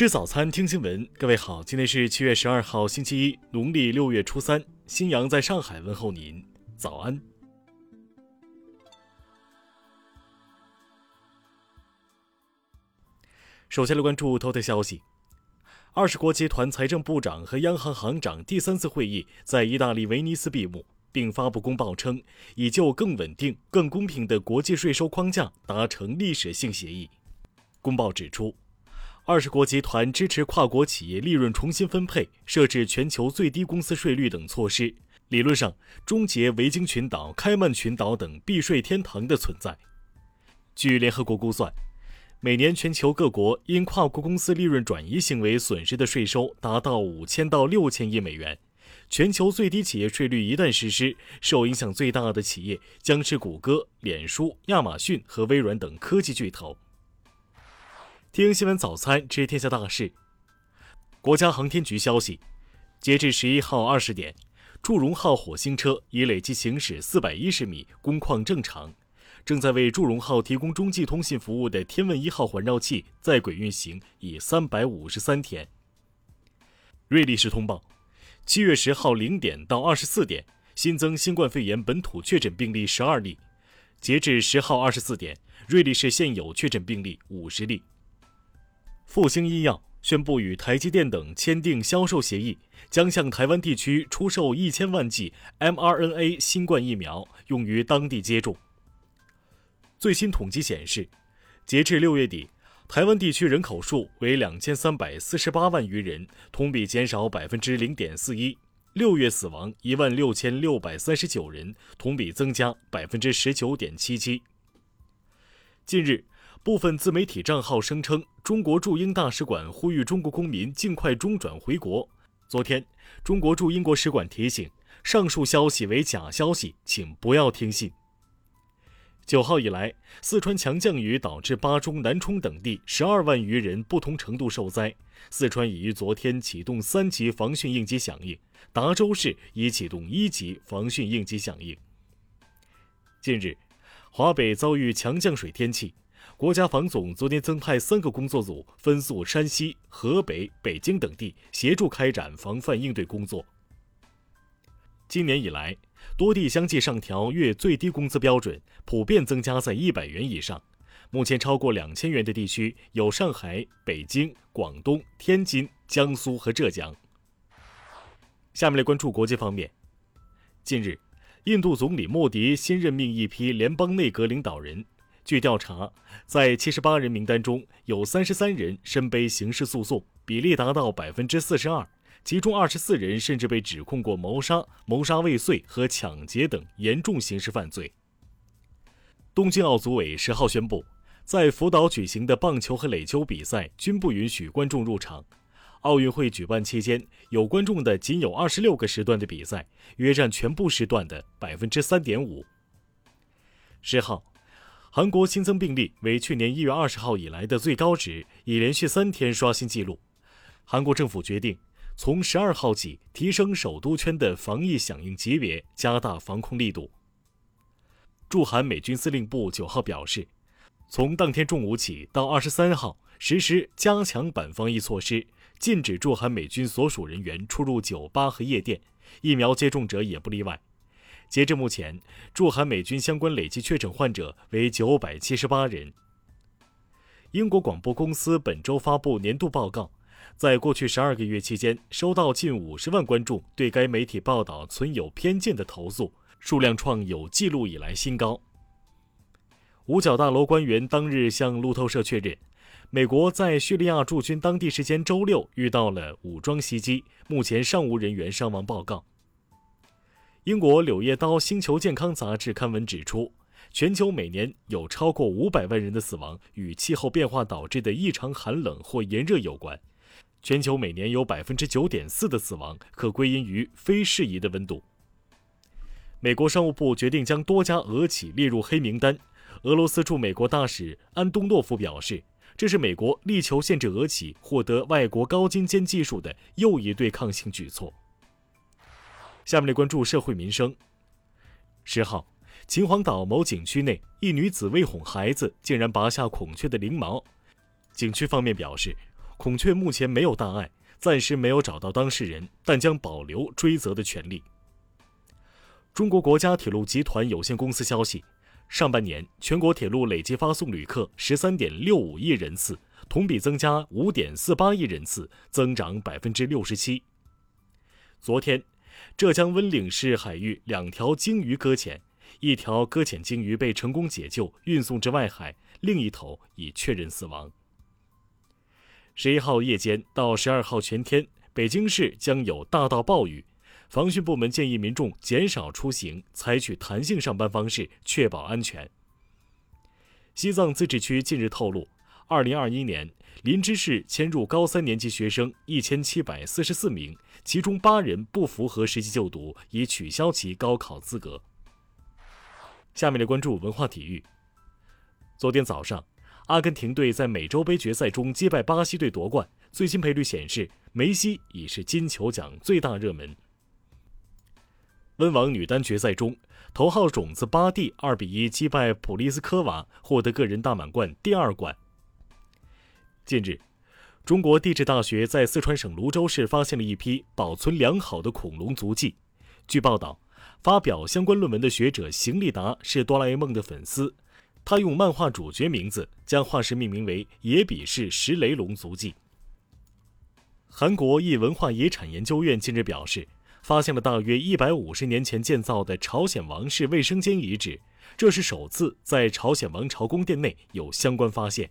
吃早餐，听新闻。各位好，今天是七月十二号，星期一，农历六月初三。新阳在上海问候您，早安。首先来关注头条消息：二十国集团财政部长和央行行长第三次会议在意大利威尼斯闭幕，并发布公报称，已就更稳定、更公平的国际税收框架达成历史性协议。公报指出。二十国集团支持跨国企业利润重新分配、设置全球最低公司税率等措施，理论上终结维京群岛、开曼群岛等避税天堂的存在。据联合国估算，每年全球各国因跨国公司利润转移行为损失的税收达到五千到六千亿美元。全球最低企业税率一旦实施，受影响最大的企业将是谷歌、脸书、亚马逊和微软等科技巨头。听新闻早餐知天下大事。国家航天局消息，截至十一号二十点，祝融号火星车已累计行驶四百一十米，工况正常。正在为祝融号提供中继通信服务的天问一号环绕器在轨运行已三百五十三天。瑞丽市通报，七月十号零点到二十四点新增新冠肺炎本土确诊病例十二例。截至十号二十四点，瑞丽市现有确诊病例五十例。复星医药宣布与台积电等签订销售协议，将向台湾地区出售一千万剂 mRNA 新冠疫苗，用于当地接种。最新统计显示，截至六月底，台湾地区人口数为两千三百四十八万余人，同比减少百分之零点四一。六月死亡一万六千六百三十九人，同比增加百分之十九点七七。近日。部分自媒体账号声称，中国驻英大使馆呼吁中国公民尽快中转回国。昨天，中国驻英国使馆提醒，上述消息为假消息，请不要听信。九号以来，四川强降雨导致巴中、南充等地十二万余人不同程度受灾。四川已于昨天启动三级防汛应急响应，达州市已启动一级防汛应急响应。近日，华北遭遇强降水天气。国家防总昨天增派三个工作组，分赴山西、河北、北京等地，协助开展防范应对工作。今年以来，多地相继上调月最低工资标准，普遍增加在一百元以上。目前超过两千元的地区有上海、北京、广东、天津、江苏和浙江。下面来关注国际方面。近日，印度总理莫迪新任命一批联邦内阁领导人。据调查，在七十八人名单中有三十三人身背刑事诉讼，比例达到百分之四十二。其中二十四人甚至被指控过谋杀、谋杀未遂和抢劫等严重刑事犯罪。东京奥组委十号宣布，在福岛举行的棒球和垒球比赛均不允许观众入场。奥运会举办期间，有观众的仅有二十六个时段的比赛，约占全部时段的百分之三点五。十号。韩国新增病例为去年一月二十号以来的最高值，已连续三天刷新纪录。韩国政府决定从十二号起提升首都圈的防疫响应级别，加大防控力度。驻韩美军司令部九号表示，从当天中午起到二十三号实施加强版防疫措施，禁止驻韩美军所属人员出入酒吧和夜店，疫苗接种者也不例外。截至目前，驻韩美军相关累计确诊患者为九百七十八人。英国广播公司本周发布年度报告，在过去十二个月期间，收到近五十万观众对该媒体报道存有偏见的投诉，数量创有记录以来新高。五角大楼官员当日向路透社确认，美国在叙利亚驻军当地时间周六遇到了武装袭击，目前尚无人员伤亡报告。英国《柳叶刀·星球健康》杂志刊文指出，全球每年有超过五百万人的死亡与气候变化导致的异常寒冷或炎热有关。全球每年有百分之九点四的死亡可归因于非适宜的温度。美国商务部决定将多家俄企列入黑名单。俄罗斯驻美国大使安东诺夫表示，这是美国力求限制俄企获得外国高精尖技术的又一对抗性举措。下面来关注社会民生。十号，秦皇岛某景区内，一女子为哄孩子，竟然拔下孔雀的翎毛。景区方面表示，孔雀目前没有大碍，暂时没有找到当事人，但将保留追责的权利。中国国家铁路集团有限公司消息，上半年全国铁路累计发送旅客十三点六五亿人次，同比增加五点四八亿人次，增长百分之六十七。昨天，浙江温岭市海域两条鲸鱼搁浅，一条搁浅鲸鱼被成功解救，运送至外海，另一头已确认死亡。十一号夜间到十二号全天，北京市将有大到暴雨。防汛部门建议民众减少出行，采取弹性上班方式，确保安全。西藏自治区近日透露，二零二一年林芝市迁入高三年级学生一千七百四十四名，其中八人不符合实际就读，已取消其高考资格。下面来关注文化体育。昨天早上，阿根廷队在美洲杯决赛中击败巴西队夺冠，最新赔率显示梅西已是金球奖最大热门。温网女单决赛中，头号种子巴蒂二比一击败普利斯科娃，获得个人大满贯第二冠。近日，中国地质大学在四川省泸州市发现了一批保存良好的恐龙足迹。据报道，发表相关论文的学者邢立达是哆啦 A 梦的粉丝，他用漫画主角名字将化石命名为野比氏石雷龙足迹。韩国一文化遗产研究院近日表示。发现了大约一百五十年前建造的朝鲜王室卫生间遗址，这是首次在朝鲜王朝宫殿内有相关发现。